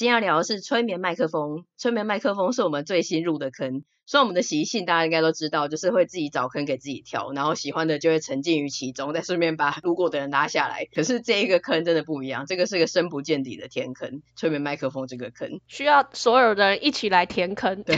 今天要聊的是催眠麦克风。催眠麦克风是我们最新入的坑。所以我们的习性大家应该都知道，就是会自己找坑给自己跳，然后喜欢的就会沉浸于其中，再顺便把路过的人拉下来。可是这一个坑真的不一样，这个是个深不见底的天坑。催眠麦克风这个坑需要所有的人一起来填坑。对。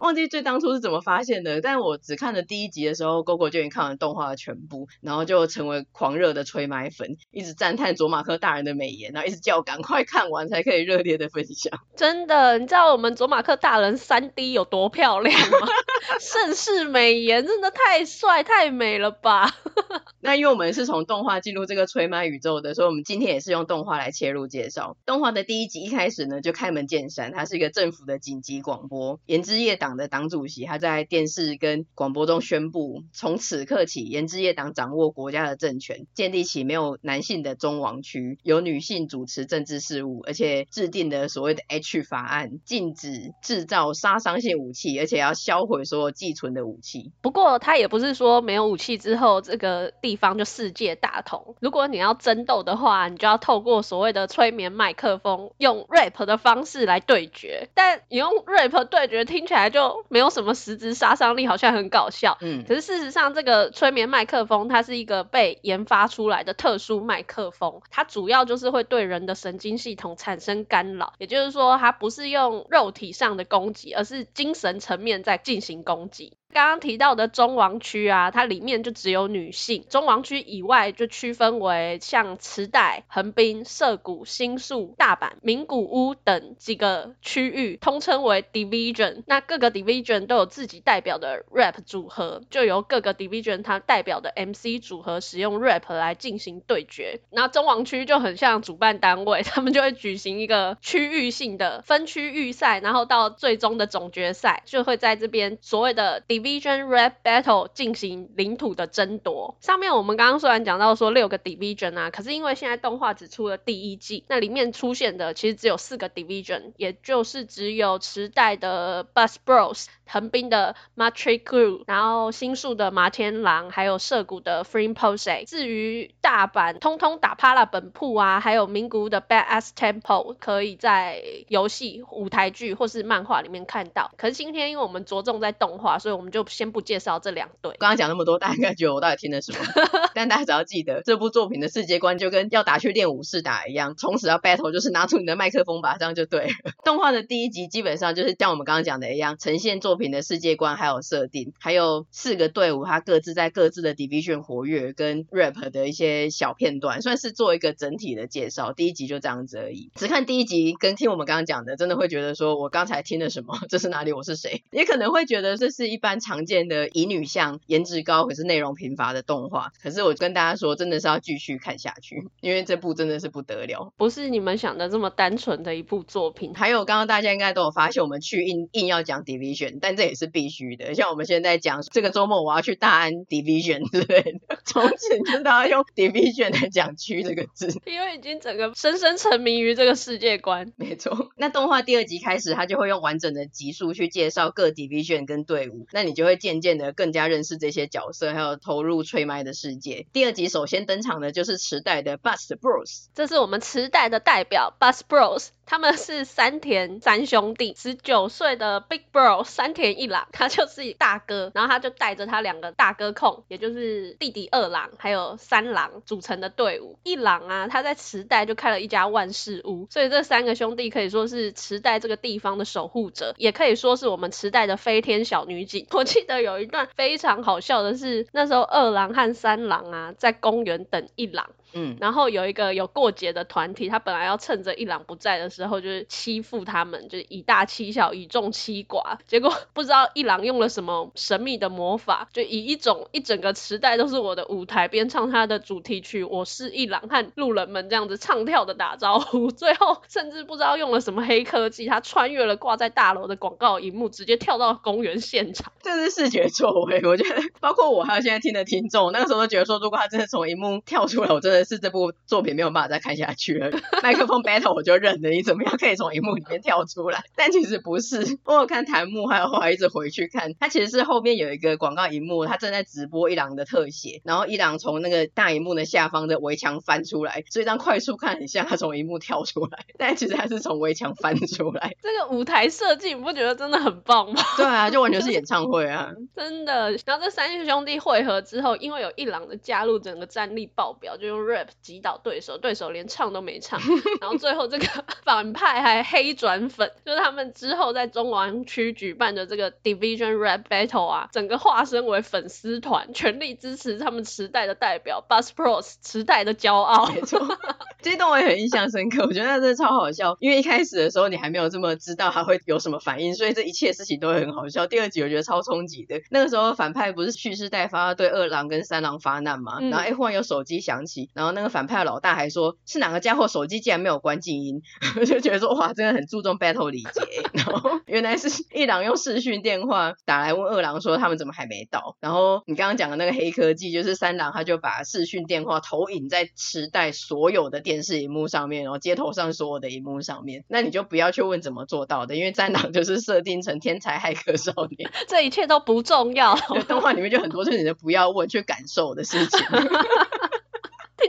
忘记最当初是怎么发现的，但我只看了第一集的时候，GoGo 就已经看完动画的全部，然后就成为狂热的催麦粉，一直赞叹佐马克大人的美颜，然后一直叫我赶快看完才可以热烈的分享。真的，你知道我们佐马克大人三 D 有多漂亮吗？盛世美颜，真的太帅太美了吧？那因为我们是从动画进入这个催麦宇宙的，所以我们今天也是用动画来切入介绍。动画的第一集一开始呢，就开门见山，它是一个政府的紧急广播，言之夜党的党主席他在电视跟广播中宣布，从此刻起，研之业党掌握国家的政权，建立起没有男性的中王区，由女性主持政治事务，而且制定的所谓的 H 法案，禁止制造杀伤性武器，而且要销毁所有寄存的武器。不过他也不是说没有武器之后，这个地方就世界大同。如果你要争斗的话，你就要透过所谓的催眠麦克风，用 rap 的方式来对决。但你用 rap 对决，听起来就没有什么实质杀伤力，好像很搞笑。嗯，可是事实上，这个催眠麦克风它是一个被研发出来的特殊麦克风，它主要就是会对人的神经系统产生干扰。也就是说，它不是用肉体上的攻击，而是精神层面在进行攻击。刚刚提到的中王区啊，它里面就只有女性。中王区以外就区分为像池袋、横滨、涩谷、新宿、大阪、名古屋等几个区域，通称为 division。那各个 division 都有自己代表的 rap 组合，就由各个 division 它代表的 MC 组合使用 rap 来进行对决。那中王区就很像主办单位，他们就会举行一个区域性的分区预赛，然后到最终的总决赛，就会在这边所谓的 div Division Rap Battle 进行领土的争夺。上面我们刚刚虽然讲到说六个 Division 啊，可是因为现在动画只出了第一季，那里面出现的其实只有四个 Division，也就是只有池袋的 Bus Bros、横滨的 Matrix Crew，然后新宿的麻天狼，还有涩谷的 Free Pose。至于大阪，通通打趴了本铺啊，还有名古屋的 Badass Temple，可以在游戏、舞台剧或是漫画里面看到。可是今天因为我们着重在动画，所以我们我们就先不介绍这两队。刚刚讲那么多，大家应该觉我到底听了什么？但大家只要记得，这部作品的世界观就跟要打去练武士打一样，从此要 battle 就是拿出你的麦克风吧，这样就对了。动画的第一集基本上就是像我们刚刚讲的一样，呈现作品的世界观还有设定，还有四个队伍，它各自在各自的 division 活跃跟 rap 的一些小片段，算是做一个整体的介绍。第一集就这样子而已，只看第一集跟听我们刚刚讲的，真的会觉得说我刚才听了什么？这是哪里？我是谁？也可能会觉得这是一般。常见的乙女向、颜值高可是内容贫乏的动画，可是我跟大家说，真的是要继续看下去，因为这部真的是不得了，不是你们想的这么单纯的一部作品。还有刚刚大家应该都有发现，我们去硬硬要讲 Division，但这也是必须的。像我们现在讲这个周末我要去大安 Division 之类的，从此就大家用 Division 来讲区这个字，因为已经整个深深沉迷于这个世界观。没错，那动画第二集开始，他就会用完整的集数去介绍各 Division 跟队伍，那你就会渐渐的更加认识这些角色，还有投入吹麦的世界。第二集首先登场的就是磁带的 Bus Bros，这是我们磁带的代表 Bus Bros。他们是山田三兄弟，十九岁的 Big Bro 山田一郎，他就是大哥，然后他就带着他两个大哥控，也就是弟弟二郎还有三郎组成的队伍。一郎啊，他在池袋就开了一家万事屋，所以这三个兄弟可以说是池袋这个地方的守护者，也可以说是我们池袋的飞天小女警。我记得有一段非常好笑的是，那时候二郎和三郎啊在公园等一郎，嗯，然后有一个有过节的团体，他本来要趁着一郎不在的时候，就是欺负他们，就是以大欺小，以众欺寡。结果不知道一郎用了什么神秘的魔法，就以一种一整个时代都是我的舞台，边唱他的主题曲《我是一郎》和路人们这样子唱跳的打招呼。最后甚至不知道用了什么黑科技，他穿越了挂在大楼的广告荧幕，直接跳到公园现场。这是视觉作为，我觉得包括我还有现在听的听众，那个时候都觉得说，如果他真的从荧幕跳出来，我真的是这部作品没有办法再看下去了。麦克风 battle 我就认了，你怎么样可以从荧幕里面跳出来？但其实不是，我有看弹幕，还有后来一直回去看，它其实是后面有一个广告荧幕，它正在直播一郎的特写，然后一郎从那个大荧幕的下方的围墙翻出来，所以这样快速看很像他从荧幕跳出来，但其实他是从围墙翻出来。这个舞台设计你不觉得真的很棒吗？对啊，就完全是演唱会啊，真的。然后这三兄弟汇合之后，因为有一郎的加入，整个战力爆表，就用 rap 击倒对手，对手连唱都没唱。然后最后这个 反派还黑转粉，就是他们之后在中王区举办的这个 Division Rap Battle 啊，整个化身为粉丝团，全力支持他们时代的代表 Bus Pros 时代的骄傲。没错，这段我也很印象深刻，我觉得那真的超好笑，因为一开始的时候你还没有这么知道他会有什么反应，所以这一切事情都会很好笑。第二集我觉得超冲击的，那个时候反派不是蓄势待发对二郎跟三郎发难嘛，嗯、然后哎忽然有手机响起，然后那个反派老大还说是哪个家伙手机竟然没有关静音，我就觉得说哇，真的很注重 battle 礼节。然后原来是一郎用视讯电话打来问二郎说他们怎么还没到，然后你刚刚讲的那个黑科技就是三郎他就把视讯电话投影在池袋所有的电视荧幕上面，然后街头上所有的荧幕上面，那你就不要去问怎么做到的，因为三郎就是设定成天才骇客少年，这一切都不重要。动画里面就很多是你的不要问去感受的事情。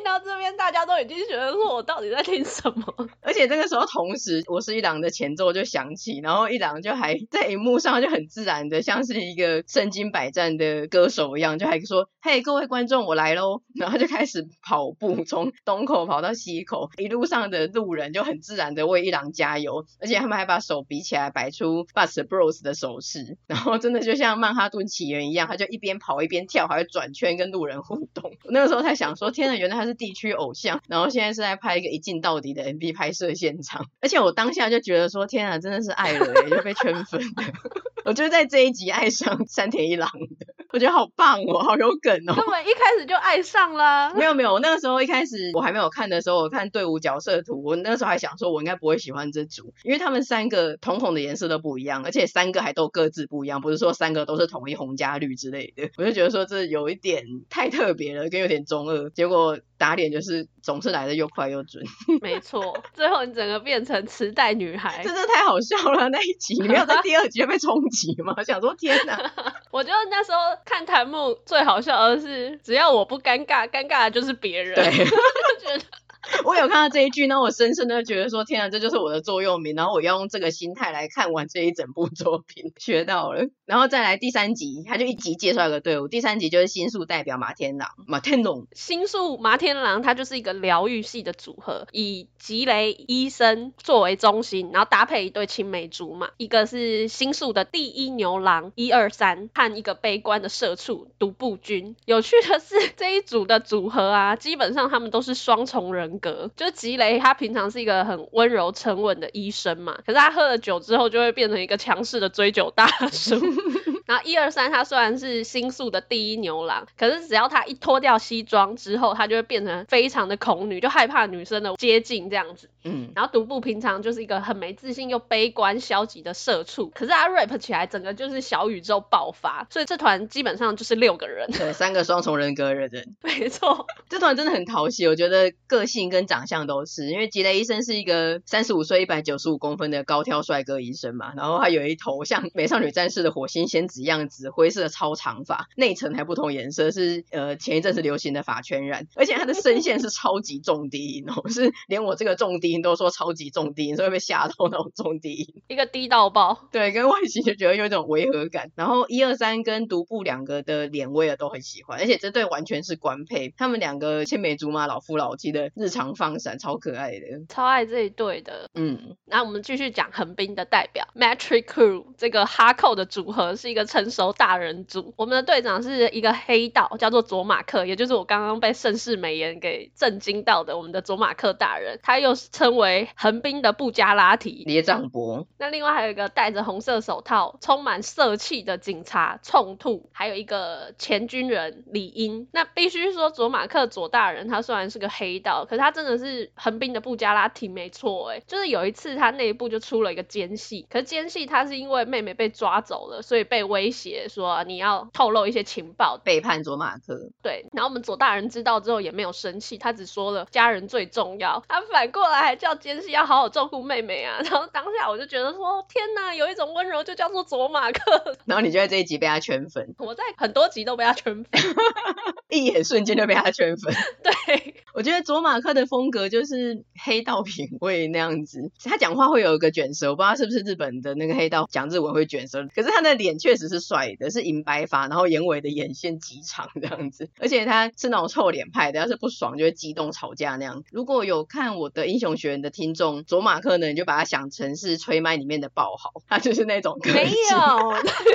到这边，大家都已经觉得说我到底在听什么？而且这个时候，同时我是一郎的前奏就响起，然后一郎就还在荧幕上就很自然的，像是一个身经百战的歌手一样，就还说：“嘿，各位观众，我来喽！” 然后就开始跑步，从东口跑到西口，一路上的路人就很自然的为一郎加油，而且他们还把手比起来，摆出 Bus Bros 的手势，然后真的就像曼哈顿起源一样，他就一边跑一边跳，还会转圈跟路人互动。那个时候才想说：“天呐，原来。”他是地区偶像，然后现在是在拍一个一镜到底的 MV 拍摄现场，而且我当下就觉得说，天啊，真的是爱了耶，就被圈粉了。我就在这一集爱上山田一郎的，我觉得好棒哦，好有梗哦。根本一开始就爱上了。没有没有，我那个时候一开始我还没有看的时候，我看队伍角色图，我那个时候还想说，我应该不会喜欢这组，因为他们三个瞳孔的颜色都不一样，而且三个还都各自不一样，不是说三个都是统一红加绿之类的。我就觉得说这有一点太特别了，跟有点中二。结果。打脸就是总是来的又快又准，没错。最后你整个变成磁带女孩，真的太好笑了那一集，你没有在第二集就被冲击吗？想说天哪！我觉得那时候看弹幕最好笑的是，只要我不尴尬，尴尬的就是别人。对，就觉得。我有看到这一句，那我深深的觉得说，天啊，这就是我的座右铭。然后我要用这个心态来看完这一整部作品，学到了。然后再来第三集，他就一集介绍一个队伍。第三集就是新宿代表马天郎，马天龙。新宿马天郎，他就是一个疗愈系的组合，以吉雷医生作为中心，然后搭配一对青梅竹马，一个是新宿的第一牛郎一二三，和一个悲观的社畜独步军。有趣的是这一组的组合啊，基本上他们都是双重人。格就吉雷，他平常是一个很温柔沉稳的医生嘛，可是他喝了酒之后就会变成一个强势的追酒大叔。然后一二三，他虽然是新宿的第一牛郎，可是只要他一脱掉西装之后，他就会变成非常的恐女，就害怕女生的接近这样子。嗯，然后独步平常就是一个很没自信又悲观消极的社畜，可是他 rap 起来整个就是小宇宙爆发，所以这团基本上就是六个人，对，三个双重人格的人，没错，这团真的很讨喜，我觉得个性跟长相都是，因为吉雷医生是一个三十五岁一百九十五公分的高挑帅哥医生嘛，然后他有一头像美少女战士的火星仙子样子，灰色的超长发，内层还不同颜色，是呃前一阵子流行的发圈染，而且他的声线是超级重低音哦，是连我这个重低。音都说超级重低音，所以会被吓到那种重低音，一个低到爆。对，跟外形就觉得有一种违和感。然后一二三跟独步两个的脸我也都很喜欢，而且这对完全是官配，他们两个青梅竹马、老夫老妻的日常放闪，超可爱的，超爱这一对的。嗯，那我们继续讲横滨的代表 Matrix Crew 这个哈扣的组合是一个成熟大人组，我们的队长是一个黑道，叫做佐马克，也就是我刚刚被盛世美颜给震惊到的我们的佐马克大人，他又称为横滨的布加拉提列藏伯。那另外还有一个戴着红色手套、充满色气的警察冲兔，还有一个前军人李英。那必须说佐马克佐大人他虽然是个黑道，可是他真的是横滨的布加拉提没错哎，就是有一次他内部就出了一个奸细，可是奸细他是因为妹妹被抓走了，所以被威胁说你要透露一些情报，背叛佐马克。对，然后我们佐大人知道之后也没有生气，他只说了家人最重要，他反过来还叫奸细要好好照顾妹妹啊。然后当下我就觉得说，天哪，有一种温柔就叫做卓马克。然后你就在这一集被他圈粉，我在很多集都被他圈粉，一眼瞬间就被他圈粉。对，我觉得卓马克的风格就是黑道品味那样子，他讲话会有一个卷舌，我不知道是不是日本的那个黑道讲日文会卷舌，可是他的脸确实是帅的，是银白发，然后眼尾的眼线极长这样子，而且他是那种臭脸派的，要是不爽就会激动吵架那样。如果有看我的英雄学院的听众，卓马克呢，你就把他想成是吹麦里面的爆豪，他就是那种没有，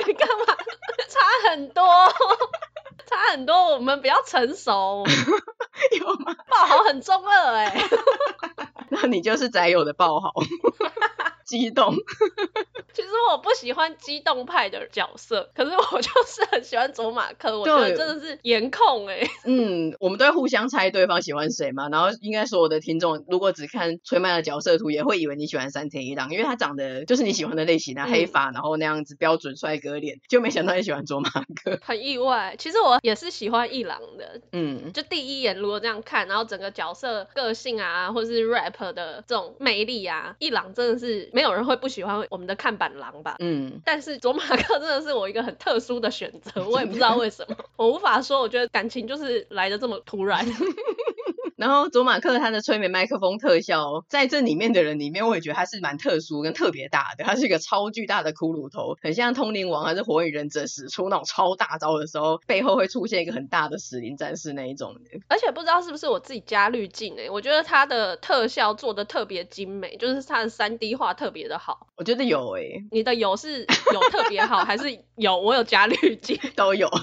你干嘛？差很多，差很多，我们比较成熟，有吗？爆豪很中二哎、欸，那你就是宅友的爆豪。激动，其实我不喜欢激动派的角色，可是我就是很喜欢佐马克，我觉得真的是颜控哎、欸。嗯，我们都会互相猜对方喜欢谁嘛，然后应该所有的听众如果只看崔麦的角色图，也会以为你喜欢山田一郎，因为他长得就是你喜欢的类型啊，嗯、黑发，然后那样子标准帅哥脸，就没想到你喜欢佐马克，很意外。其实我也是喜欢一郎的，嗯，就第一眼如果这样看，然后整个角色个性啊，或是 rap 的这种魅力啊，一郎真的是。没有人会不喜欢我们的看板狼吧？嗯，但是卓马克真的是我一个很特殊的选择，我也不知道为什么，我无法说，我觉得感情就是来的这么突然。然后佐马克他的催眠麦克风特效，在这里面的人里面，我也觉得他是蛮特殊跟特别大的。他是一个超巨大的骷髅头，很像通灵王还是火影忍者使出那种超大招的时候，背后会出现一个很大的死灵战士那一种的。而且不知道是不是我自己加滤镜诶，我觉得他的特效做的特别精美，就是他的三 D 画特别的好。我觉得有诶，你的有是有特别好，还是有我有加滤镜？都有。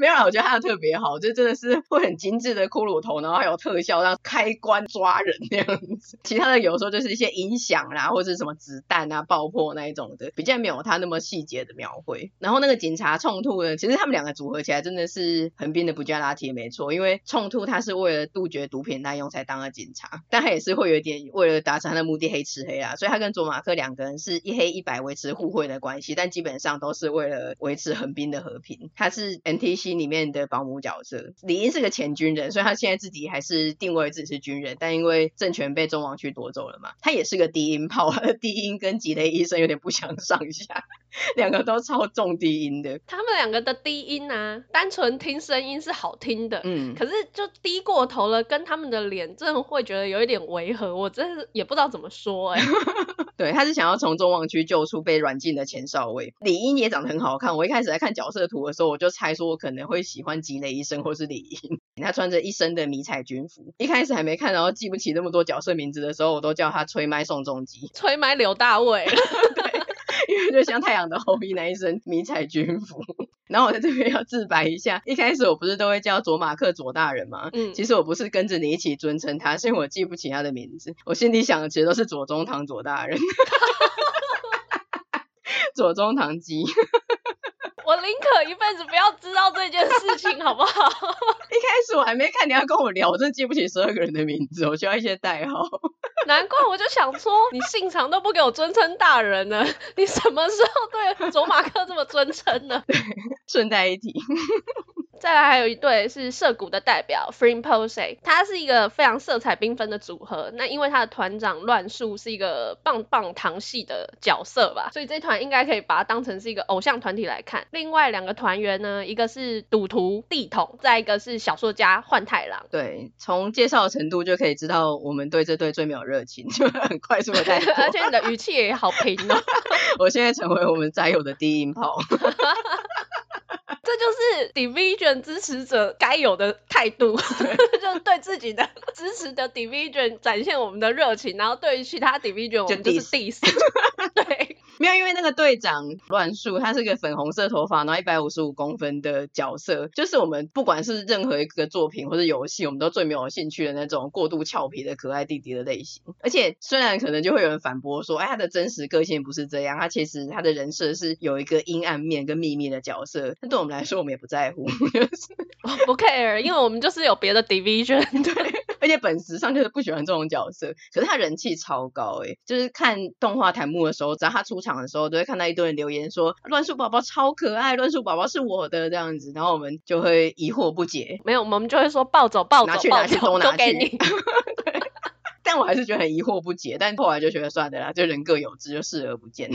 没有啦，我觉得他的特别好，就真的是会很精致的骷髅头，然后还有特效，叫让开关抓人那样子。其他的有时候就是一些音响啦，或者什么子弹啊爆破那一种的，比较没有他那么细节的描绘。然后那个警察冲突呢，其实他们两个组合起来真的是横滨的布加拉提没错，因为冲突他是为了杜绝毒品滥用才当了警察，但他也是会有点为了达成他的目的黑吃黑啊，所以他跟佐马克两个人是一黑一白维持互惠的关系，但基本上都是为了维持横滨的和平。他是 NTC。里面的保姆角色，李英是个前军人，所以他现在自己还是定位自己是军人，但因为政权被中王区夺走了嘛，他也是个低音炮，低音跟吉雷医生有点不相上下，两个都超重低音的。他们两个的低音啊，单纯听声音是好听的，嗯，可是就低过头了，跟他们的脸真的会觉得有一点违和，我真是也不知道怎么说哎、欸。对，他是想要从中望区救出被软禁的前少尉。李英也长得很好看，我一开始在看角色图的时候，我就猜说我可能。会喜欢吉雷医生或是李英，他穿着一身的迷彩军服。一开始还没看，然后记不起那么多角色名字的时候，我都叫他吹麦宋仲基，吹麦刘大卫。就像太阳的后裔那一身迷彩军服。然后我在这边要自白一下，一开始我不是都会叫佐马克佐大人吗？嗯，其实我不是跟着你一起尊称他，是因为我记不起他的名字。我心里想的其实都是左宗棠左大人，左宗棠基。我宁可一辈子不要知道这件事情，好不好？一开始我还没看你要跟我聊，我真记不起十二个人的名字，我需要一些代号。难怪我就想说，你信长都不给我尊称大人呢，你什么时候对卓马克这么尊称呢？对，顺带一提。再来还有一对是涉谷的代表 Freem-Pose，他是一个非常色彩缤纷的组合。那因为他的团长乱树是一个棒棒糖系的角色吧，所以这团应该可以把它当成是一个偶像团体来看。另外两个团员呢，一个是赌徒地桶，再一个是小说家幻太郎。对，从介绍的程度就可以知道我们对这对最没有热情，就很快速的带过。而且你的语气也好平哦。我现在成为我们宅友的低音炮。这就是 Division 支持者该有的态度，就是对自己的 支持的 Division 展现我们的热情，然后对于其他 Division 我们就是 diss。对。没有，因为那个队长乱树，他是个粉红色头发，然后一百五十五公分的角色，就是我们不管是任何一个作品或者游戏，我们都最没有兴趣的那种过度俏皮的可爱弟弟的类型。而且虽然可能就会有人反驳说，哎，他的真实个性不是这样，他其实他的人设是有一个阴暗面跟秘密的角色。但对我们来说，我们也不在乎，我不 care，因为我们就是有别的 division，对，而且本质上就是不喜欢这种角色。可是他人气超高，哎，就是看动画弹幕的时候，只要他出场。的时候都会看到一堆人留言说乱树宝宝超可爱，乱树宝宝是我的这样子，然后我们就会疑惑不解。没有，我们就会说抱走抱走，拿去拿去都拿给你。但我还是觉得很疑惑不解，但后来就觉得算了啦，就人各有志，就视而不见。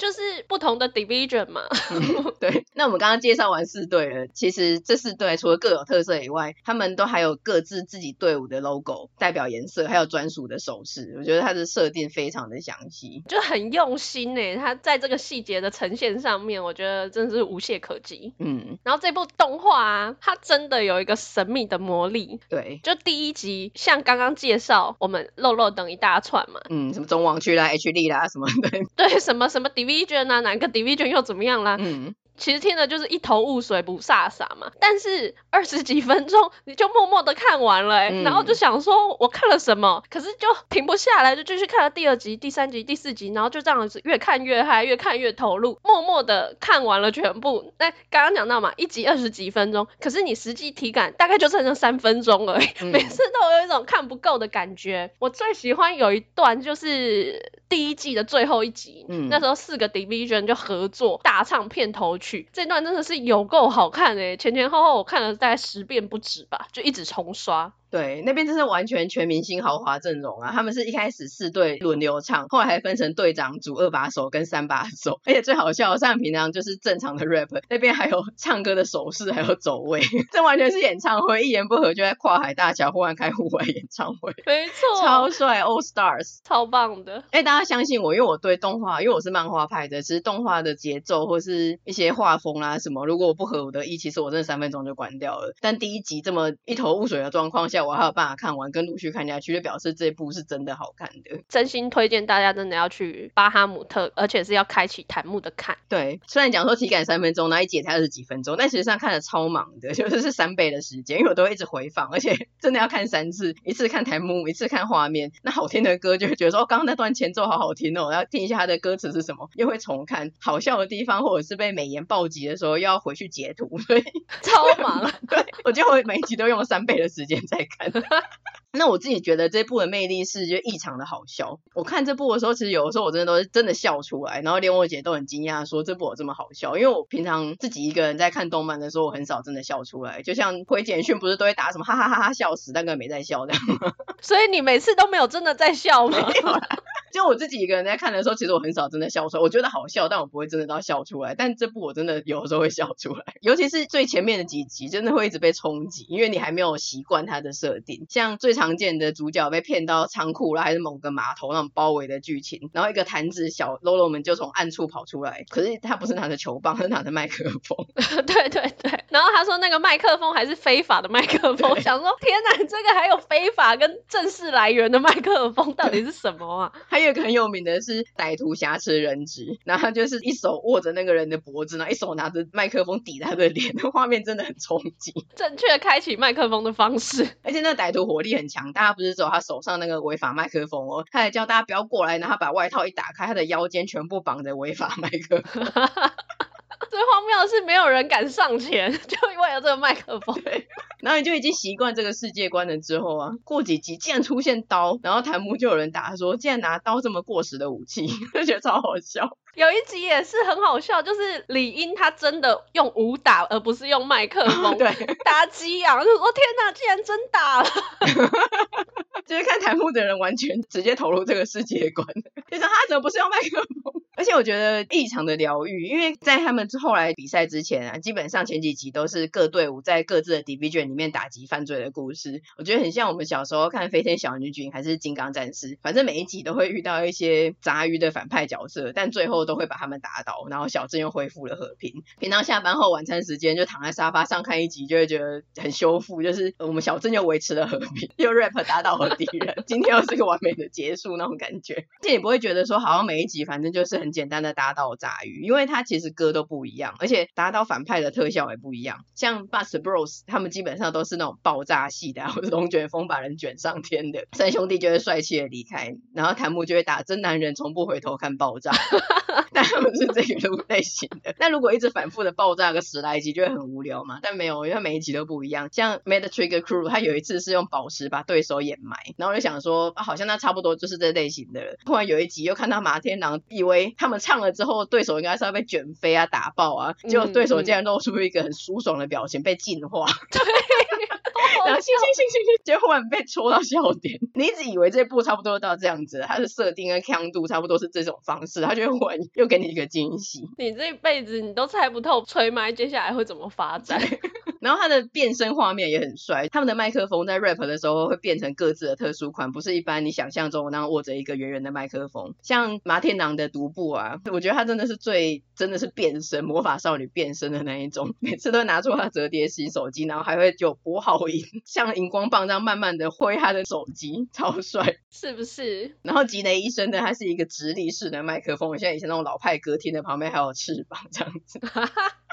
就是不同的 division 嘛。嗯、对，那我们刚刚介绍完四队了，其实这四队除了各有特色以外，他们都还有各自自己队伍的 logo 代表颜色，还有专属的手势。我觉得它的设定非常的详细，就很用心诶。它在这个细节的呈现上面，我觉得真的是无懈可击。嗯，然后这部动画啊，它真的有一个神秘的魔力。对，就第一集，像刚刚介绍我们漏漏等一大串嘛，嗯，什么中网区啦、H 力啦什么的，对，什么什么 division 啊，哪个 division 又怎么样啦？嗯。其实听的就是一头雾水，不飒飒嘛。但是二十几分钟你就默默的看完了，欸，嗯，然后就想说我看了什么，可是就停不下来，就继续看了第二集、第三集、第四集，然后就这样子越看越嗨，越看越投入，默默的看完了全部。那刚刚讲到嘛，一集二十几分钟，可是你实际体感大概就剩下三分钟而已，嗯，每次都有一种看不够的感觉。我最喜欢有一段就是第一季的最后一集，嗯，那时候四个 division 就合作大唱片头曲。这段真的是有够好看诶，前前后后我看了大概十遍不止吧，就一直重刷。对，那边真是完全全明星豪华阵容啊！他们是一开始四队轮流唱，后来还分成队长组二把手跟三把手，而且最好笑的，像平常就是正常的 rap，那边还有唱歌的手势，还有走位，这完全是演唱会，一言不合就在跨海大桥忽然开户外演唱会，没错，超帅，All Stars，超棒的。哎，大家相信我，因为我对动画，因为我是漫画派的，其实动画的节奏或是一些画风啦什么，如果我不合我的意，其实我真的三分钟就关掉了。但第一集这么一头雾水的状况下，我还有办法看完，跟陆续看下去，就表示这一部是真的好看的。真心推荐大家真的要去巴哈姆特，而且是要开启弹幕的看。对，虽然讲说体感三分钟，那一集才二十几分钟，但实际上看的超忙的，就是是三倍的时间，因为我都会一直回放，而且 真的要看三次，一次看弹幕，一次看画面。那好听的歌就会觉得说，哦，刚刚那段前奏好好听哦，要听一下它的歌词是什么，又会重看。好笑的地方或者是被美颜暴击的时候，又要回去截图，所以超忙。对，我就会每一集都用了三倍的时间在看。那我自己觉得这部的魅力是就异常的好笑。我看这部的时候，其实有的时候我真的都是真的笑出来，然后连我姐都很惊讶说这部有这么好笑。因为我平常自己一个人在看动漫的时候，我很少真的笑出来。就像回简讯不是都会打什么哈哈哈哈笑死，但根本没在笑这样。所以你每次都没有真的在笑吗？没有啦。就我自己一个人在看的时候，其实我很少真的笑出来。我觉得好笑，但我不会真的到笑出来。但这部我真的有的时候会笑出来，尤其是最前面的几集，真的会一直被冲击，因为你还没有习惯它的设定。像最常见的主角。被骗到仓库了，还是某个码头那种包围的剧情，然后一个坛子小喽啰们就从暗处跑出来，可是他不是拿着球棒，他是拿着麦克风。对 对对，然后他说那个麦克风还是非法的麦克风，想说天哪，这个还有非法跟正式来源的麦克风，到底是什么啊？还有一个很有名的是歹徒挟持人质，然后就是一手握着那个人的脖子，然后一手拿着麦克风抵他的脸，那画面真的很冲击。正确开启麦克风的方式，而且那个歹徒火力很强，大家不是走。他手上那个违法麦克风哦，他还叫大家不要过来，然后把外套一打开，他的腰间全部绑着违法麦克风。最荒谬的是，没有人敢上前，就为了这个麦克风。然后你就已经习惯这个世界观了之后啊，过几集竟然出现刀，然后弹幕就有人打说，竟然拿刀这么过时的武器，就觉得超好笑。有一集也是很好笑，就是李英他真的用武打，而不是用麦克风 对打击啊，就说天哪，竟然真打了！就是看台幕的人完全直接投入这个世界观，就是他怎么不是用麦克风？而且我觉得异常的疗愈，因为在他们后来比赛之前啊，基本上前几集都是各队伍在各自的 division 里面打击犯罪的故事，我觉得很像我们小时候看《飞天小女警》还是《金刚战士》，反正每一集都会遇到一些杂鱼的反派角色，但最后都会把他们打倒，然后小镇又恢复了和平。平常下班后晚餐时间就躺在沙发上看一集，就会觉得很修复，就是我们小镇又维持了和平，又 rap 打倒了敌人，今天又是个完美的结束那种感觉。这也不会觉得说好像每一集反正就是很简单的打倒炸鱼，因为它其实歌都不一样，而且打倒反派的特效也不一样。像 Bus Bros 他们基本上都是那种爆炸系的，或者龙卷风把人卷上天的，三兄弟就会帅气的离开，然后弹幕就会打真男人从不回头看爆炸。但他们是这个类型的。那如果一直反复的爆炸个十来集，就会很无聊嘛。但没有，因为每一集都不一样。像 Mad Trigger Crew，他有一次是用宝石把对手掩埋，然后我就想说，啊，好像那差不多就是这类型的了。突然有一集又看到马天狼，以为他们唱了之后，对手应该是要被卷飞啊、打爆啊，结果对手竟然露出一个很舒爽的表情，被净化。对。然后，行行行行行，结果忽然被戳到笑点。你一直以为这部差不多到这样子，它的设定跟强度差不多是这种方式，他就会又给你一个惊喜。你这一辈子你都猜不透吹麦接下来会怎么发展。然后他的变身画面也很帅，他们的麦克风在 rap 的时候会变成各自的特殊款，不是一般你想象中那样握着一个圆圆的麦克风。像马天狼的独步啊，我觉得他真的是最真的是变身魔法少女变身的那一种，每次都拿出他折叠型手机，然后还会有拨号音，像荧光棒这样慢慢的挥他的手机，超帅，是不是？然后吉雷医生呢，他是一个直立式的麦克风，像以前那种老派歌厅的旁边还有翅膀这样子。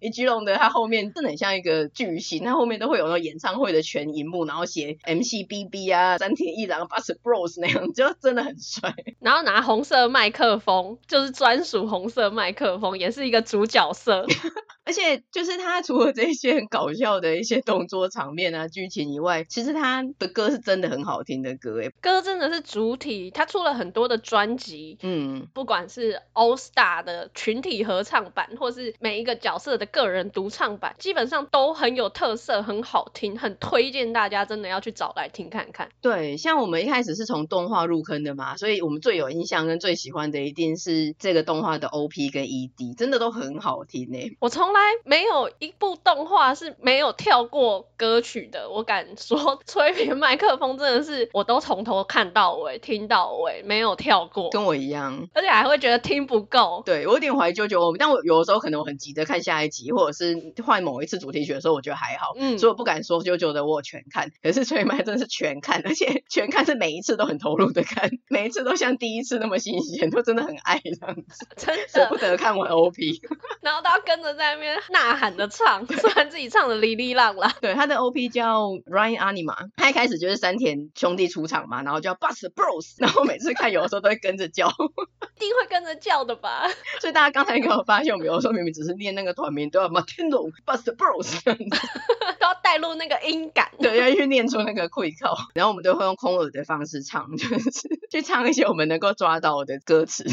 一 G 龙的，它后面真的很像一个巨星，它后面都会有那种演唱会的全荧幕，然后写 MCBB 啊、山田一郎、Bus Bros 那样，就真的很帅。然后拿红色麦克风，就是专属红色麦克风，也是一个主角色。而且就是他除了这些很搞笑的一些动作场面啊、剧情以外，其实他的歌是真的很好听的歌诶，歌真的是主体。他出了很多的专辑，嗯，不管是 All Star 的群体合唱版，或是每一个角色的个人独唱版，基本上都很有特色，很好听，很推荐大家真的要去找来听看看。对，像我们一开始是从动画入坑的嘛，所以我们最有印象跟最喜欢的一定是这个动画的 OP 跟 ED，真的都很好听诶。我从来没有一部动画是没有跳过歌曲的，我敢说催眠麦克风真的是我都从头看到尾，听到尾，没有跳过。跟我一样，而且还会觉得听不够。对，我有点怀旧旧，但我有的时候可能我很急着看下一集，或者是换某一次主题曲的时候，我觉得还好。嗯，所以我不敢说旧旧的我全看，可是催眠真的是全看，而且全看是每一次都很投入的看，每一次都像第一次那么新鲜，都真的很爱这样子，真舍不得看完 OP，然后都要跟着在那边呐喊的唱，虽然自己唱的哩哩浪啦。对，他的 OP 叫 Ryan Anima，他一开始就是山田兄弟出场嘛，然后叫 Bus Bros，然后每次看有的时候都会跟着叫，一定会跟着叫的吧？所以大家刚才有没有发现，我们有时候明明只是念那个团名，都要 Martino Bus Bros，都要带入那个音感，对，要去念出那个会靠，然后我们都会用空耳的方式唱，就是去唱一些我们能够抓到的歌词。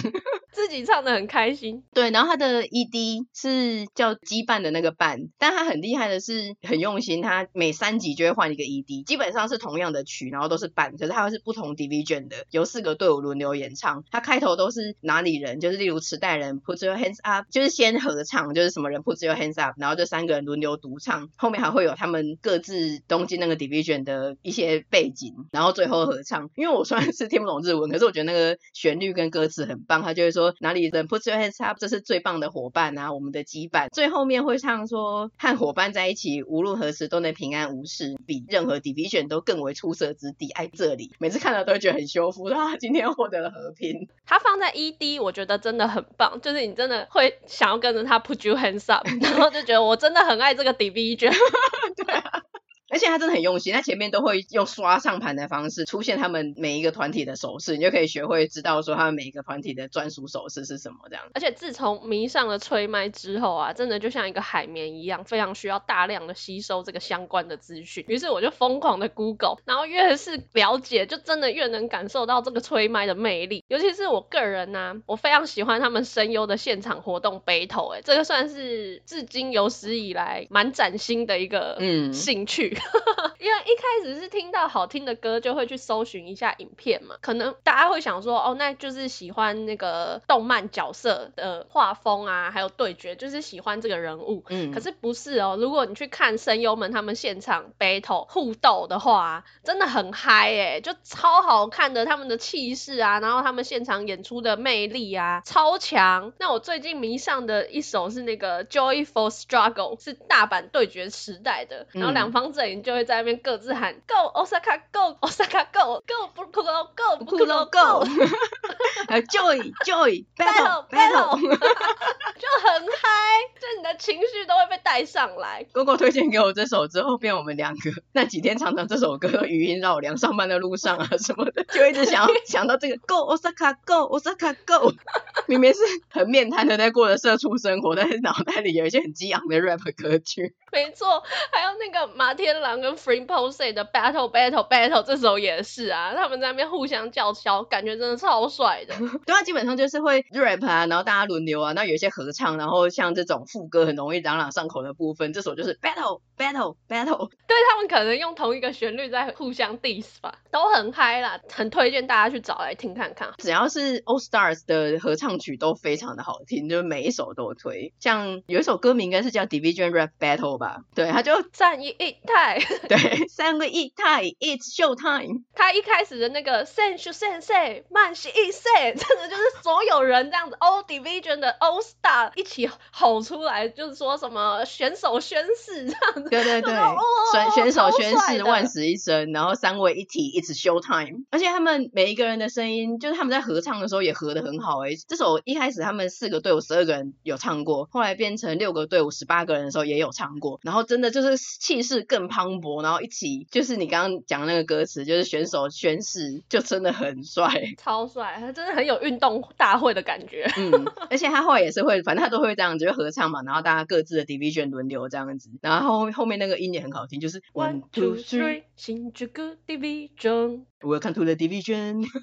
自己唱的很开心，对，然后他的 ED 是叫羁绊的那个绊，但他很厉害的是很用心，他每三集就会换一个 ED，基本上是同样的曲，然后都是伴，可是他会是不同 division 的，由四个队伍轮流演唱，他开头都是哪里人，就是例如池袋人 Put your hands up，就是先合唱，就是什么人 Put your hands up，然后这三个人轮流独唱，后面还会有他们各自东京那个 division 的一些背景，然后最后合唱。因为我虽然是听不懂日文，可是我觉得那个旋律跟歌词很棒，他就会说。哪里人 put your hands up，这是最棒的伙伴啊，我们的羁绊。最后面会唱说，和伙伴在一起，无论何时都能平安无事，比任何 division 都更为出色之地。爱这里，每次看到都会觉得很修复，啊，今天获得了和平。他放在 ED，我觉得真的很棒，就是你真的会想要跟着他 put your hands up，然后就觉得我真的很爱这个 division。对啊。而且他真的很用心，他前面都会用刷上盘的方式出现他们每一个团体的手势，你就可以学会知道说他们每一个团体的专属手势是什么这样。而且自从迷上了吹麦之后啊，真的就像一个海绵一样，非常需要大量的吸收这个相关的资讯。于是我就疯狂的 Google，然后越是了解，就真的越能感受到这个吹麦的魅力。尤其是我个人呢、啊，我非常喜欢他们声优的现场活动 battle，哎，这个算是至今有史以来蛮崭新的一个嗯兴趣。嗯 因为一开始是听到好听的歌，就会去搜寻一下影片嘛。可能大家会想说，哦，那就是喜欢那个动漫角色的画风啊，还有对决，就是喜欢这个人物。嗯。可是不是哦，如果你去看声优们他们现场 battle 互斗的话，真的很嗨诶，就超好看的，他们的气势啊，然后他们现场演出的魅力啊，超强。那我最近迷上的一首是那个 Joyful Struggle，是大阪对决时代的，然后两方阵营就会在那边各自喊 Go Osaka Go Osaka Go Go 不哭了 Go 不哭了 Go，还有 Joy Joy Battle Battle，就很嗨，就你的情绪都会被带上来。哥哥推荐给我这首之后，变我们两个那几天常常这首歌语音绕梁，上班的路上啊什么的，就一直想要 想到这个 Go Osaka Go Osaka Go，明明是很面瘫的在过着社畜生活，但是脑袋里有一些很激昂的 rap 歌曲。没错，还有那个马天狼跟 Free Pose 的 Battle Battle Battle，这首也是啊，他们在那边互相叫嚣，感觉真的超帅的。对啊，基本上就是会 rap 啊，然后大家轮流啊，那有一些合唱，然后像这种副歌很容易朗朗上口的部分，这首就是 Battle Battle Battle。对，他们可能用同一个旋律在互相 diss 吧，都很嗨啦，很推荐大家去找来听看看。只要是 All Stars 的合唱曲都非常的好听，就是每一首都推。像有一首歌名应该是叫 Division Rap Battle 吧？对，他就战一一体。对，三个一太，It's show time。他一开始的那个 Senshu Sensei，慢西一 say，真的就是所有人这样子，All Division 的 All Star 一起吼出来，就是说什么选手宣誓这样子。对对对，选、哦、选手宣誓万死一生，然后三位一体，It's show time。而且他们每一个人的声音，就是他们在合唱的时候也合得很好诶。这首一开始他们四个队伍十二个人有唱过，后来变成六个队伍十八个人的时候也有唱过，然后真的就是气势更磅礴，然后一起就是你刚刚讲的那个歌词，就是选手宣誓，就真的很帅，超帅，他真的很有运动大会的感觉。嗯，而且他后来也是会，反正他都会这样子，就合唱嘛，然后大家各自的 division 轮流这样子，然后后后面那个音也很好听，就是 one two three 新竹 division，welcome to the division，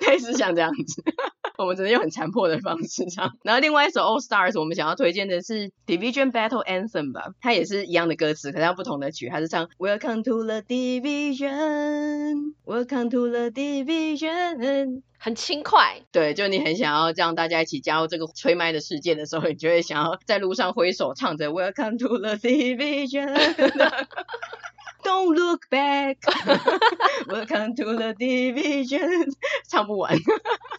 类似像这样子。我们只能用很残破的方式唱。然后另外一首 All Stars，我们想要推荐的是 Division Battle Anthem 吧，它也是一样的歌词，可是它不同的曲，它是唱 Welcome to the Division，Welcome to the Division，很轻快。对，就你很想要让大家一起加入这个吹麦的世界的时候，你就会想要在路上挥手唱着 Welcome to the Division。Don't look back. Welcome to the division. 唱不完，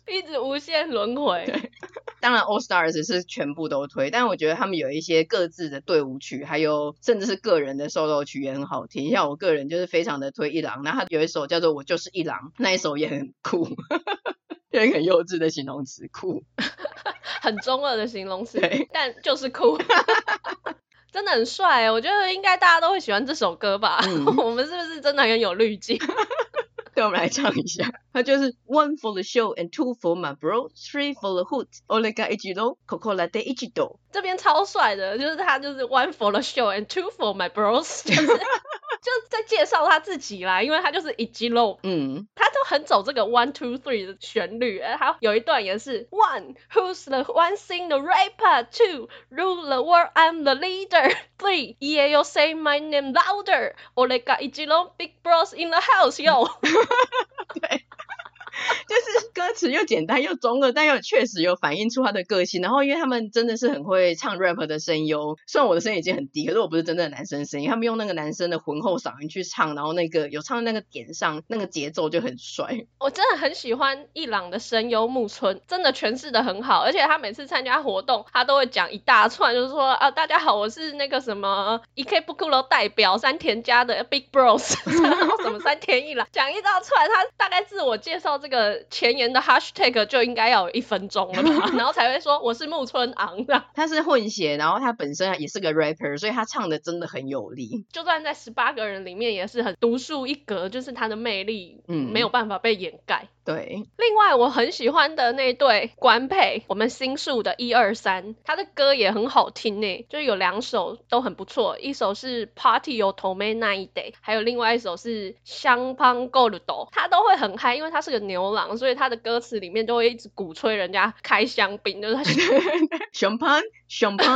一直无限轮回。对，当然 All Stars 是全部都推，但我觉得他们有一些各自的队伍曲，还有甚至是个人的 solo 曲也很好听。像我个人就是非常的推一郎，然后他有一首叫做《我就是一郎》，那一首也很酷，有一个很幼稚的形容词，酷，很中二的形容词，但就是酷。真的很帅，我觉得应该大家都会喜欢这首歌吧？嗯、我们是不是真的很有滤镜？对，我们来唱一下。它就是 One for the show and two for my bro, three for the hood. Olega ichiro, kokora de ichido。这边超帅的，就是他就是 One for the show and two for my bros，就是就在介绍他自己啦，因为他就是 ichiro。嗯，他就很走这个 one two three 的旋律。哎，还有一段也是 One, who's the one sing the rapper? Two, rule the world, I'm the leader. Three, yeah, you say my name louder. Olega ichiro, big bros in the house, yo。对。就是歌词又简单又中二，但又确实有反映出他的个性。然后因为他们真的是很会唱 rap 的声优，虽然我的声音已经很低，可是我不是真正的男生声音。他们用那个男生的浑厚嗓音去唱，然后那个有唱那个点上，那个节奏就很帅。我真的很喜欢一郎的声优木村，真的诠释的很好。而且他每次参加活动，他都会讲一大串，就是说啊，大家好，我是那个什么 Ikebukuro 代表山田家的 Big Bros，然 后什么山田一郎，讲一大串。他大概自我介绍这个。前言的 hashtag 就应该要有一分钟了吧，然后才会说我是木村昂的。他是混血，然后他本身也是个 rapper，所以他唱的真的很有力。就算在十八个人里面也是很独树一格，就是他的魅力，嗯，没有办法被掩盖。对，另外我很喜欢的那对官配，我们新宿的一二三，他的歌也很好听诶，就有两首都很不错，一首是 Party よ止めないで，还有另外一首是香槟 Gold，他都会很嗨，因为他是个牛郎，所以他的歌词里面就会一直鼓吹人家开香槟，就是香槟香槟。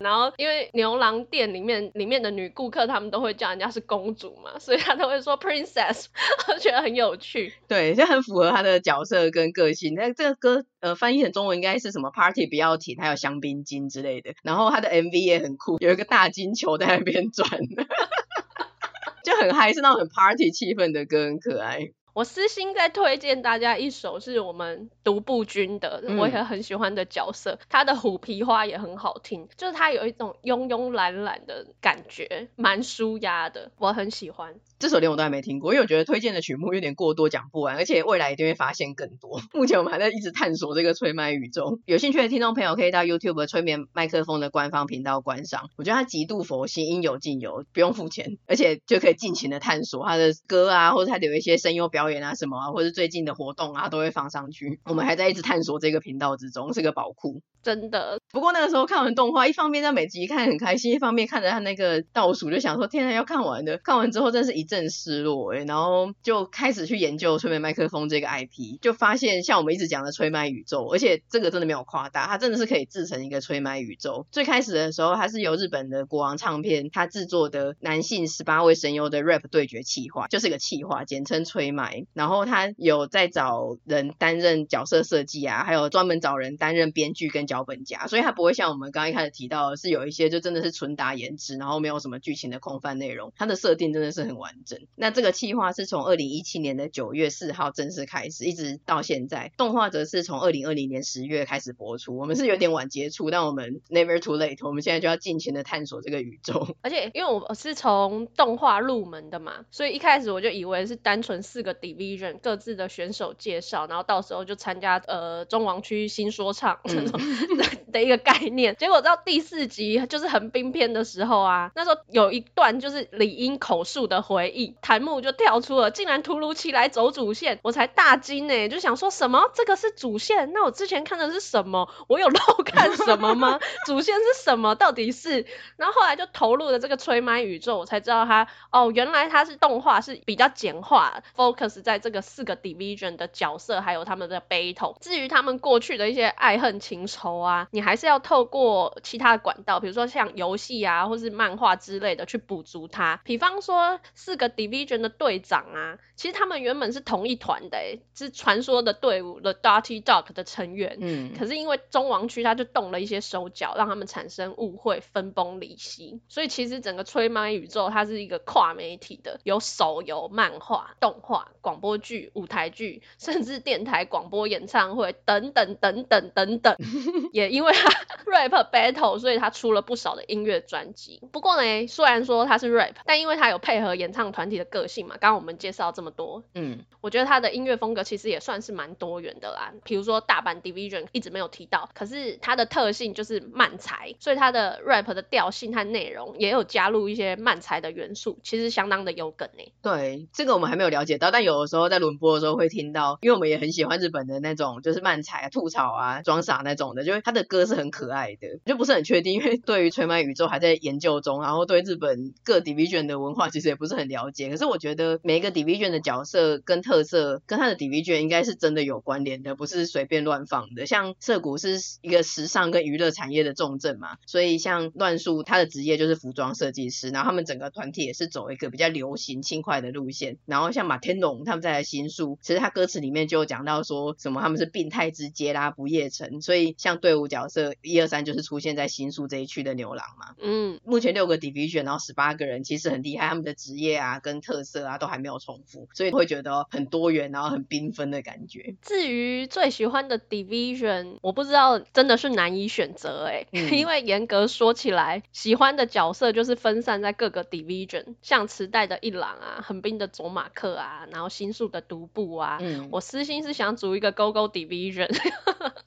然后，因为牛郎店里面里面的女顾客，他们都会叫人家是公主嘛，所以他都会说 princess，我觉得很有趣。对，就很符合他的角色跟个性。那这个歌，呃，翻译成中文应该是什么？Party 不要停，还有香槟金之类的。然后他的 MV 也很酷，有一个大金球在那边转，就很嗨，是那种很 party 气氛的歌，很可爱。我私心在推荐大家一首是我们独步军的，我也很喜欢的角色，他、嗯、的虎皮花也很好听，就是他有一种慵慵懒懒的感觉，蛮舒压的，我很喜欢。这首连我都还没听过，因为我觉得推荐的曲目有点过多，讲不完，而且未来一定会发现更多。目前我们还在一直探索这个吹麦宇宙，有兴趣的听众朋友可以到 YouTube 的催眠麦克风的官方频道观赏。我觉得它极度佛心，应有尽有，不用付钱，而且就可以尽情的探索他的歌啊，或者他有一些声优表演啊什么啊，或者最近的活动啊，都会放上去。我们还在一直探索这个频道之中，是个宝库。真的，不过那个时候看完动画，一方面在每集看很开心，一方面看着他那个倒数，就想说天哪，要看完的。看完之后真是一阵失落诶，然后就开始去研究催眠麦克风这个 IP，就发现像我们一直讲的催麦宇宙，而且这个真的没有夸大，它真的是可以制成一个催麦宇宙。最开始的时候，它是由日本的国王唱片它制作的男性十八位声优的 rap 对决企划，就是个企划，简称催麦。然后他有在找人担任角色设计啊，还有专门找人担任编剧跟脚本家，所以它不会像我们刚刚一开始提到的，是有一些就真的是纯打颜值，然后没有什么剧情的空泛内容。它的设定真的是很完整。那这个企划是从二零一七年的九月四号正式开始，一直到现在。动画则是从二零二零年十月开始播出。我们是有点晚接触，但我们 never too late。我们现在就要尽情的探索这个宇宙。而且因为我是从动画入门的嘛，所以一开始我就以为是单纯四个 division 各自的选手介绍，然后到时候就参加呃中王区新说唱这种。嗯 的 的一个概念，结果到第四集就是横滨篇的时候啊，那时候有一段就是理音口述的回忆，弹幕就跳出了，竟然突如其来走主线，我才大惊呢，就想说什么这个是主线？那我之前看的是什么？我有漏看什么吗？主线是什么？到底是？然后后来就投入了这个催麦宇宙，我才知道他哦，原来他是动画是比较简化，focus 在这个四个 division 的角色还有他们的 battle，至于他们过去的一些爱恨情仇啊。你还是要透过其他的管道，比如说像游戏啊，或是漫画之类的去补足它。比方说四个 division 的队长啊，其实他们原本是同一团的，诶，是传说的队伍 The Dirty Dog 的成员。嗯。可是因为中王区他就动了一些手脚，让他们产生误会，分崩离析。所以其实整个吹麦宇宙它是一个跨媒体的，有手游、漫画、动画、广播剧、舞台剧，甚至电台广播、演唱会等等等等等等，也因为他。rap battle，所以他出了不少的音乐专辑。不过呢，虽然说他是 rap，但因为他有配合演唱团体的个性嘛，刚刚我们介绍这么多，嗯，我觉得他的音乐风格其实也算是蛮多元的啦。比如说大阪 Division 一直没有提到，可是它的特性就是慢才，所以它的 rap 的调性和内容也有加入一些慢才的元素，其实相当的有梗呢。对，这个我们还没有了解到，但有的时候在轮播的时候会听到，因为我们也很喜欢日本的那种就是慢才啊、吐槽啊、装傻那种的，因为他的歌。是很可爱的，就不是很确定，因为对于吹麦宇宙还在研究中，然后对日本各 division 的文化其实也不是很了解。可是我觉得每一个 division 的角色跟特色跟他的 division 应该是真的有关联的，不是随便乱放的。像涩谷是一个时尚跟娱乐产业的重镇嘛，所以像乱树他的职业就是服装设计师，然后他们整个团体也是走一个比较流行轻快的路线。然后像马天龙他们在新书，其实他歌词里面就讲到说什么他们是病态之街啦、不夜城，所以像队伍角色一二三就是出现在新宿这一区的牛郎嘛。嗯，目前六个 division，然后十八个人，其实很厉害，他们的职业啊跟特色啊都还没有重复，所以会觉得很多元，然后很缤纷的感觉。至于最喜欢的 division，我不知道真的是难以选择哎、欸，嗯、因为严格说起来，喜欢的角色就是分散在各个 division，像池袋的一郎啊，横滨的佐马克啊，然后新宿的独步啊。嗯，我私心是想组一个 GoGo division。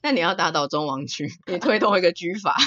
那你要打倒中王你推动一个居法。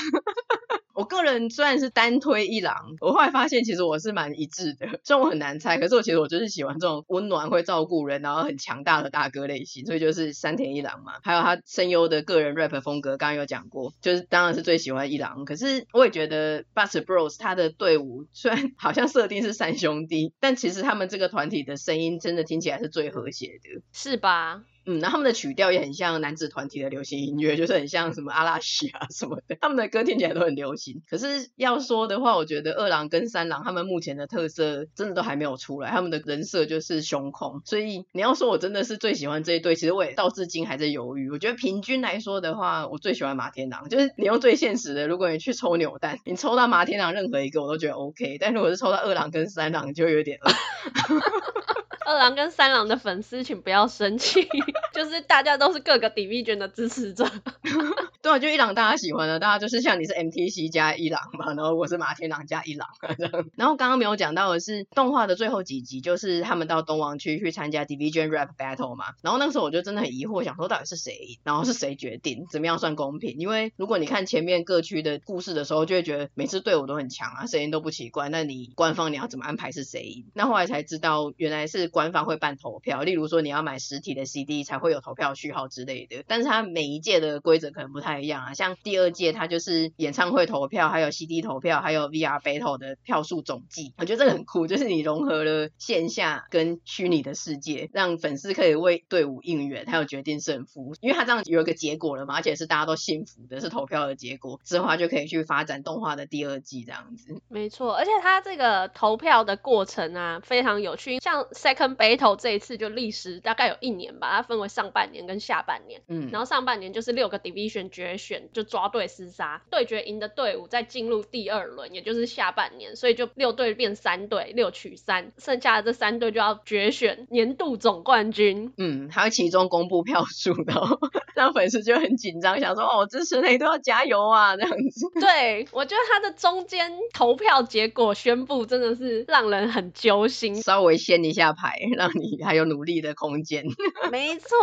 我个人虽然是单推一郎，我后来发现其实我是蛮一致的。虽然我很难猜，可是我其实我就是喜欢这种温暖、会照顾人，然后很强大的大哥类型，所以就是山田一郎嘛。还有他声优的个人 rap 风格，刚刚有讲过，就是当然是最喜欢一郎。可是我也觉得 Bus Bros 他的队伍虽然好像设定是三兄弟，但其实他们这个团体的声音真的听起来是最和谐的，是吧？嗯，然后他们的曲调也很像男子团体的流行音乐，就是很像什么阿拉西啊什么的，他们的歌听起来都很流行。可是要说的话，我觉得二郎跟三郎他们目前的特色真的都还没有出来，他们的人设就是胸控。所以你要说我真的是最喜欢这一对，其实我也到至今还在犹豫。我觉得平均来说的话，我最喜欢马天郎，就是你用最现实的，如果你去抽扭蛋，你抽到马天郎任何一个我都觉得 OK，但如果是抽到二郎跟三郎就有点饿。二郎跟三郎的粉丝请不要生气，就是大家都是各个 D V J 的支持者。对啊，就一郎大家喜欢的，大家就是像你是 MTC 加一郎嘛，然后我是马天朗加一郎这样。然后刚刚没有讲到的是动画的最后几集，就是他们到东王区去参加 D V J rap battle 嘛。然后那个时候我就真的很疑惑，想说到底是谁，然后是谁决定怎么样算公平？因为如果你看前面各区的故事的时候，就会觉得每次队伍都很强啊，谁赢都不奇怪。那你官方你要怎么安排是谁赢？那后来才知道原来是。官方会办投票，例如说你要买实体的 CD 才会会有投票序号之类的。但是它每一届的规则可能不太一样啊，像第二届它就是演唱会投票，还有 CD 投票，还有 VR Battle 的票数总计。我觉得这个很酷，就是你融合了线下跟虚拟的世界，让粉丝可以为队伍应援，还有决定胜负。因为它这样有一个结果了嘛，而且是大家都幸福的，是投票的结果之后，它就可以去发展动画的第二季这样子。没错，而且它这个投票的过程啊，非常有趣，像 Second。Battle 这一次就历时大概有一年吧，它分为上半年跟下半年。嗯，然后上半年就是六个 division 决选，就抓对厮杀，对决赢的队伍再进入第二轮，也就是下半年，所以就六队变三队，六取三，剩下的这三队就要决选年度总冠军。嗯，还有其中公布票数的，让粉丝就很紧张，想说哦，支持谁都要加油啊，这样子。对，我觉得他的中间投票结果宣布真的是让人很揪心，稍微掀一下牌。让你还有努力的空间。没错，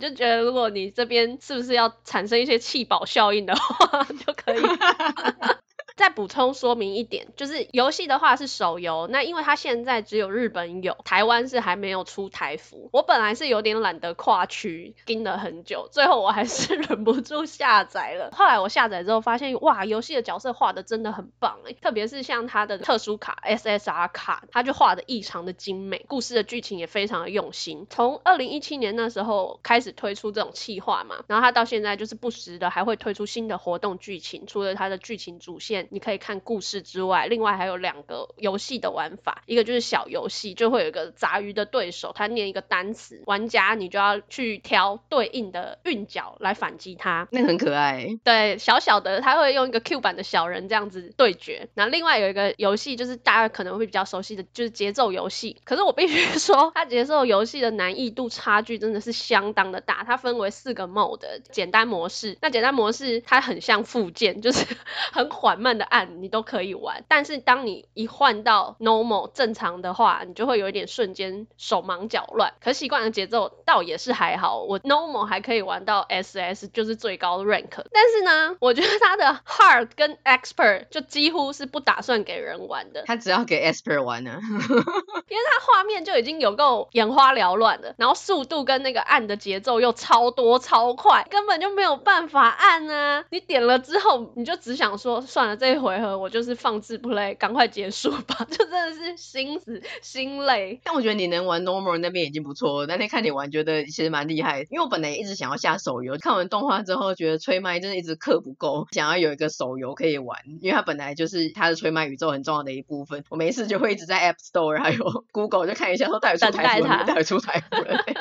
就觉得如果你这边是不是要产生一些气保效应的话，就可以。再补充说明一点，就是游戏的话是手游，那因为它现在只有日本有，台湾是还没有出台服。我本来是有点懒得跨区，盯了很久，最后我还是 忍不住下载了。后来我下载之后发现，哇，游戏的角色画的真的很棒诶，特别是像它的特殊卡 SSR 卡，它就画的异常的精美，故事的剧情也非常的用心。从二零一七年那时候开始推出这种企划嘛，然后它到现在就是不时的还会推出新的活动剧情，除了它的剧情主线。你可以看故事之外，另外还有两个游戏的玩法，一个就是小游戏，就会有一个杂鱼的对手，他念一个单词，玩家你就要去挑对应的韵脚来反击他。那个很可爱。对，小小的他会用一个 Q 版的小人这样子对决。那另外有一个游戏就是大家可能会比较熟悉的，就是节奏游戏。可是我必须 说，它节奏游戏的难易度差距真的是相当的大。它分为四个 mode，简单模式。那简单模式它很像附件，就是 很缓慢。的按你都可以玩，但是当你一换到 normal 正常的话，你就会有一点瞬间手忙脚乱。可习惯的节奏倒也是还好，我 normal 还可以玩到 SS 就是最高的 rank。但是呢，我觉得它的 hard 跟 expert 就几乎是不打算给人玩的。他只要给 expert 玩呢，因为他画面就已经有够眼花缭乱的，然后速度跟那个按的节奏又超多超快，根本就没有办法按啊！你点了之后，你就只想说算了这。这回合我就是放置 play，赶快结束吧，就真的是心死心累。但我觉得你能玩 normal 那边已经不错了。那天看你玩，觉得其实蛮厉害。因为我本来也一直想要下手游，看完动画之后，觉得吹麦真的一直氪不够，想要有一个手游可以玩。因为它本来就是它的吹麦宇宙很重要的一部分。我没事就会一直在 App Store 还有 Google 就看一下，说到底出台服了没？到底出台服了没？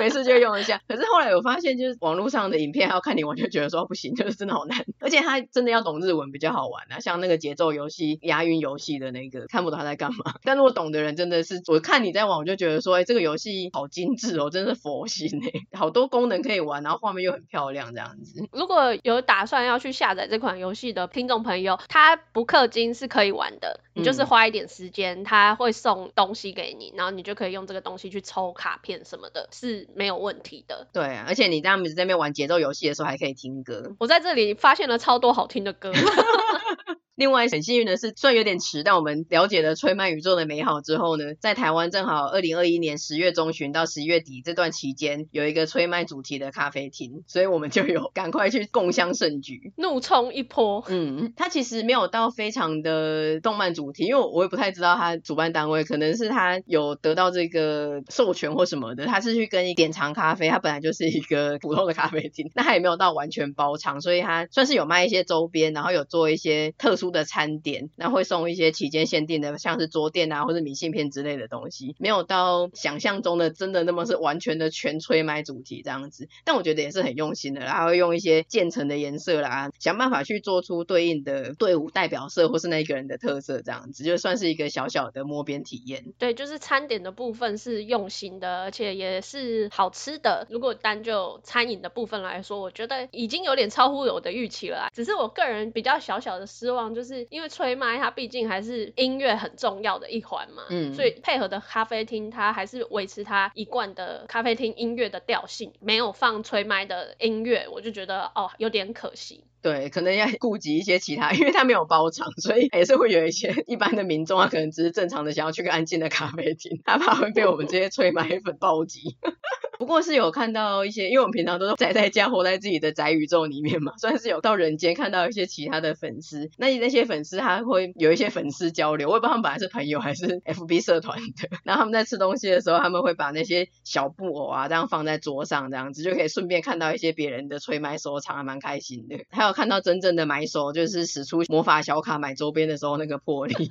没事就用一下。可是后来我发现，就是网络上的影片还要看你玩，就觉得说不行，就是真的好难。而且他真的要懂日文比较好玩啊，像那个节奏游戏、押韵游戏的那个，看不懂他在干嘛。但如果懂的人真的是，我看你在玩，我就觉得说，哎，这个游戏好精致哦，真的是佛心哎，好多功能可以玩，然后画面又很漂亮，这样子。如果有打算要去下载这款游戏的听众朋友，他不氪金是可以玩的，你就是花一点时间，他会送东西给你，然后你就可以用这个东西去抽卡片什么的，是没有问题的。对啊，而且你这样子在那边玩节奏游戏的时候，还可以听歌。我在这里发现了超多好听的歌。另外很幸运的是，虽然有点迟，但我们了解了吹麦宇宙的美好之后呢，在台湾正好二零二一年十月中旬到十一月底这段期间，有一个吹麦主题的咖啡厅，所以我们就有赶快去共襄盛举，怒冲一波。嗯，它其实没有到非常的动漫主题，因为我也不太知道它主办单位，可能是他有得到这个授权或什么的，他是去跟一典藏咖啡，它本来就是一个普通的咖啡厅，那它也没有到完全包场，所以它算是有卖一些周边，然后有做一些特殊的餐点，那会送一些期间限定的，像是桌垫啊或者明信片之类的东西，没有到想象中的真的那么是完全的全吹麦主题这样子，但我觉得也是很用心的然后用一些渐层的颜色啦，想办法去做出对应的队伍代表色或是那个人的特色这样子，就算是一个小小的摸边体验。对，就是餐点的部分是用心的，而且也是好吃的。如果单就餐饮的部分来说，我觉得已经有点超乎我的预期了。只是我个人比较小小的失望，就是因为吹麦它毕竟还是音乐很重要的一环嘛，嗯，所以配合的咖啡厅它还是维持它一贯的咖啡厅音乐的调性，没有放吹麦的音乐，我就觉得哦有点可惜。对，可能要顾及一些其他，因为它没有包场，所以也是会有一些一般的民众啊，可能只是正常的想要去个安静的咖啡厅，他怕会被我们这些吹麦粉暴击。不过是有看到一些，因为我们平常都是宅在家，活在自己的宅宇宙里面嘛，算是有到人间看到一些其他的粉丝。那那些粉丝他会有一些粉丝交流，我也不知道他们本来是朋友还是 FB 社团的。然后他们在吃东西的时候，他们会把那些小布偶啊这样放在桌上，这样子就可以顺便看到一些别人的吹麦收藏，还蛮开心的。还有看到真正的买手，就是使出魔法小卡买周边的时候那个魄力。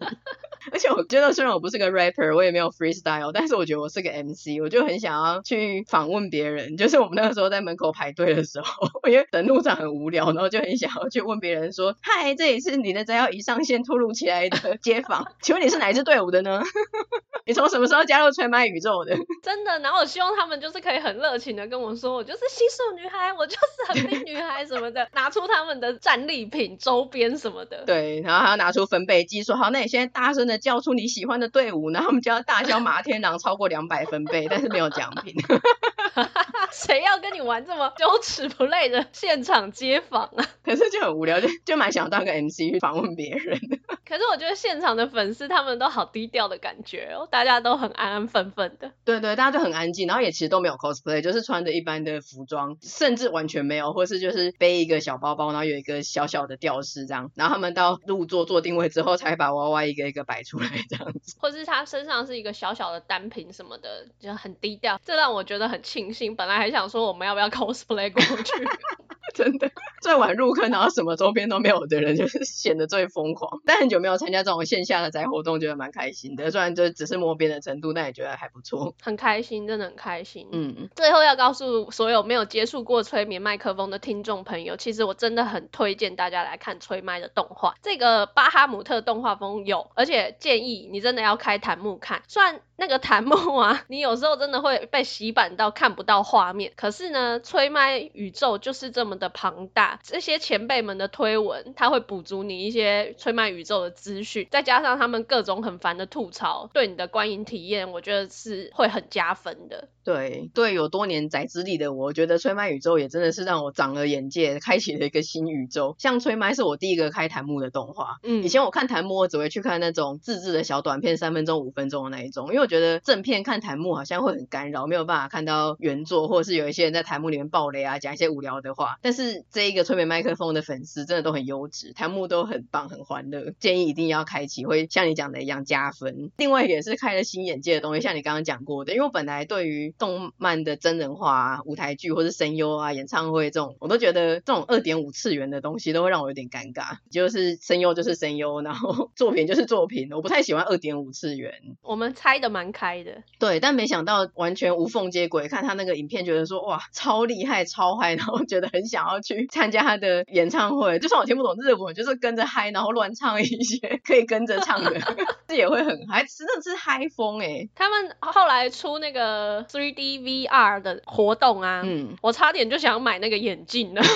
而且我觉得，虽然我不是个 rapper，我也没有 freestyle，但是我觉得我是个 MC，我就很想要去访问别人。就是我们那个时候在门口排队的时候，因为等路上很无聊，然后就很想要去问别人说：“嗨，这里是你的摘要一上线突如其来的 街访，请问你是哪一支队伍的呢？你从什么时候加入吹麦宇宙的？”真的，然后我希望他们就是可以很热情的跟我说：“我就是西蜀女孩，我就是横滨女孩什么的，拿出他们的战利品、周边什么的。”对，然后还要拿出分贝计，说：“好，那你现在大声的叫出你喜欢的队伍，然后我们就要大叫马天狼超过两百分贝，但是没有奖品。谁要跟你玩这么羞耻不累的现场街访啊？可是就很无聊，就就蛮想当个 MC 去访问别人。可是我觉得现场的粉丝他们都好低调的感觉哦，大家都很安安分分的。对对，大家都很安静，然后也其实都没有 cosplay，就是穿着一般的服装，甚至完全没有，或是就是背一个小包包，然后有一个小小的吊饰这样。然后他们到入座做定位之后，才把娃娃一个一个摆出来这样子。或是他身上是一个小小的单品什么的，就很低调，这让我觉得很庆幸。本来还想说我们要不要 cosplay 过去。真的 最晚入坑，然后什么周边都没有的人，就是显得最疯狂。但很久没有参加这种线下的宅活动，觉得蛮开心的。虽然就只是摸边的程度，但也觉得还不错。很开心，真的很开心。嗯，最后要告诉所有没有接触过催眠麦克风的听众朋友，其实我真的很推荐大家来看催麦的动画。这个巴哈姆特动画风有，而且建议你真的要开弹幕看。虽然那个弹幕啊，你有时候真的会被洗版到看不到画面，可是呢，催麦宇宙就是这么的庞大，这些前辈们的推文，他会补足你一些吹麦宇宙的资讯，再加上他们各种很烦的吐槽，对你的观影体验，我觉得是会很加分的。对对，有多年宅资历的我，我觉得吹麦宇宙也真的是让我长了眼界，开启了一个新宇宙。像吹麦是我第一个开弹幕的动画，嗯，以前我看弹幕，我只会去看那种自制的小短片，三分钟、五分钟的那一种，因为我觉得正片看弹幕好像会很干扰，没有办法看到原作，或者是有一些人在弹幕里面爆雷啊，讲一些无聊的话。但是这一个。个催眠麦克风的粉丝真的都很优质，弹幕都很棒，很欢乐，建议一定要开启，会像你讲的一样加分。另外也是开了新眼界的东西，像你刚刚讲过的，因为我本来对于动漫的真人化啊、舞台剧或是声优啊、演唱会这种，我都觉得这种二点五次元的东西都会让我有点尴尬，就是声优就是声优，然后作品就是作品，我不太喜欢二点五次元。我们猜的蛮开的，对，但没想到完全无缝接轨，看他那个影片，觉得说哇，超厉害，超嗨，然后觉得很想要去参加他的演唱会。就算我听不懂日文，就是跟着嗨，然后乱唱一些可以跟着唱的，这也会很嗨，真的是嗨疯哎！他们后来出那个 3D VR 的活动啊，嗯，我差点就想买那个眼镜了。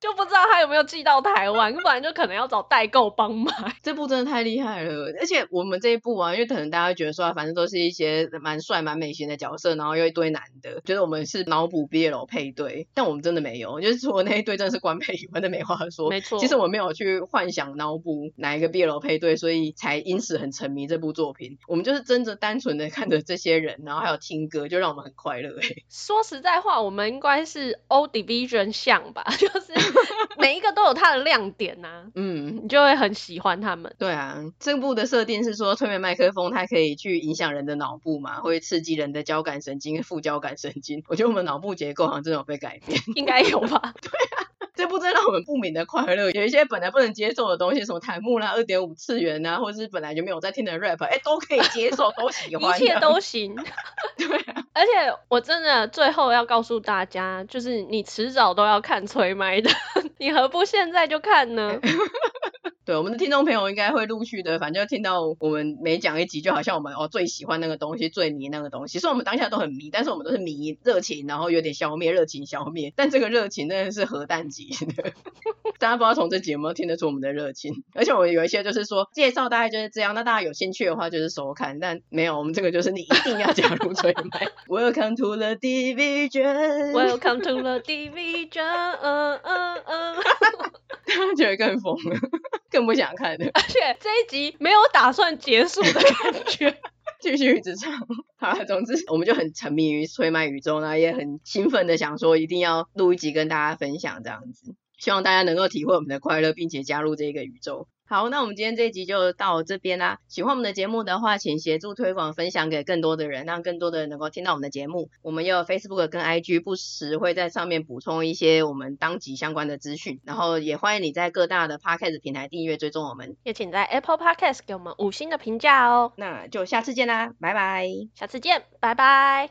就不知道他有没有寄到台湾，不然就可能要找代购帮买。这部真的太厉害了，而且我们这一部啊，因为可能大家觉得说，反正都是一些蛮帅、蛮美型的角色，然后又一堆男的，觉得我们是脑补 BL 配对，但我们真的没有，就是除了那一对真的是官配，完全没话说。没错，其实我没有去幻想脑补哪一个 BL 配对，所以才因此很沉迷这部作品。我们就是真的单纯的看着这些人，然后还有听歌，就让我们很快乐哎。说实在话，我们应该是 Old Division 像吧，就是。每一个都有它的亮点呐、啊，嗯，你就会很喜欢他们。对啊，这部的设定是说，催眠麦克风它可以去影响人的脑部嘛，会刺激人的交感神经、副交感神经。我觉得我们脑部结构好像真的有被改变，应该有吧？对啊，这部真的让我们不明的快乐。有一些本来不能接受的东西，什么弹幕啦、二点五次元啊，或者是本来就没有在听的 rap，哎，都可以接受，都喜欢，一切都行。对啊。而且我真的最后要告诉大家，就是你迟早都要看催麦的，你何不现在就看呢？对，我们的听众朋友应该会陆续的，反正就听到我们每讲一集，就好像我们哦最喜欢那个东西，最迷那个东西。虽然我们当下都很迷，但是我们都是迷热情，然后有点消灭热情，消灭。但这个热情真的是核弹级的，大家不知道从这集有没有听得出我们的热情。而且我们有一些就是说介绍大概就是这样，那大家有兴趣的话就是收看，但没有，我们这个就是你一定要加入追麦。Welcome to the division. Welcome to the division. 嗯嗯嗯，大家觉得更疯了。更不想看的，而且这一集没有打算结束的感觉，继续一直唱。好，总之我们就很沉迷于催麦宇宙呢，也很兴奋的想说一定要录一集跟大家分享这样子，希望大家能够体会我们的快乐，并且加入这个宇宙。好，那我们今天这一集就到这边啦。喜欢我们的节目的话，请协助推广分享给更多的人，让更多的人能够听到我们的节目。我们也有 Facebook 跟 IG，不时会在上面补充一些我们当集相关的资讯。然后也欢迎你在各大的 Podcast 平台订阅追踪我们，也请在 Apple Podcast 给我们五星的评价哦。那就下次见啦，拜拜。下次见，拜拜。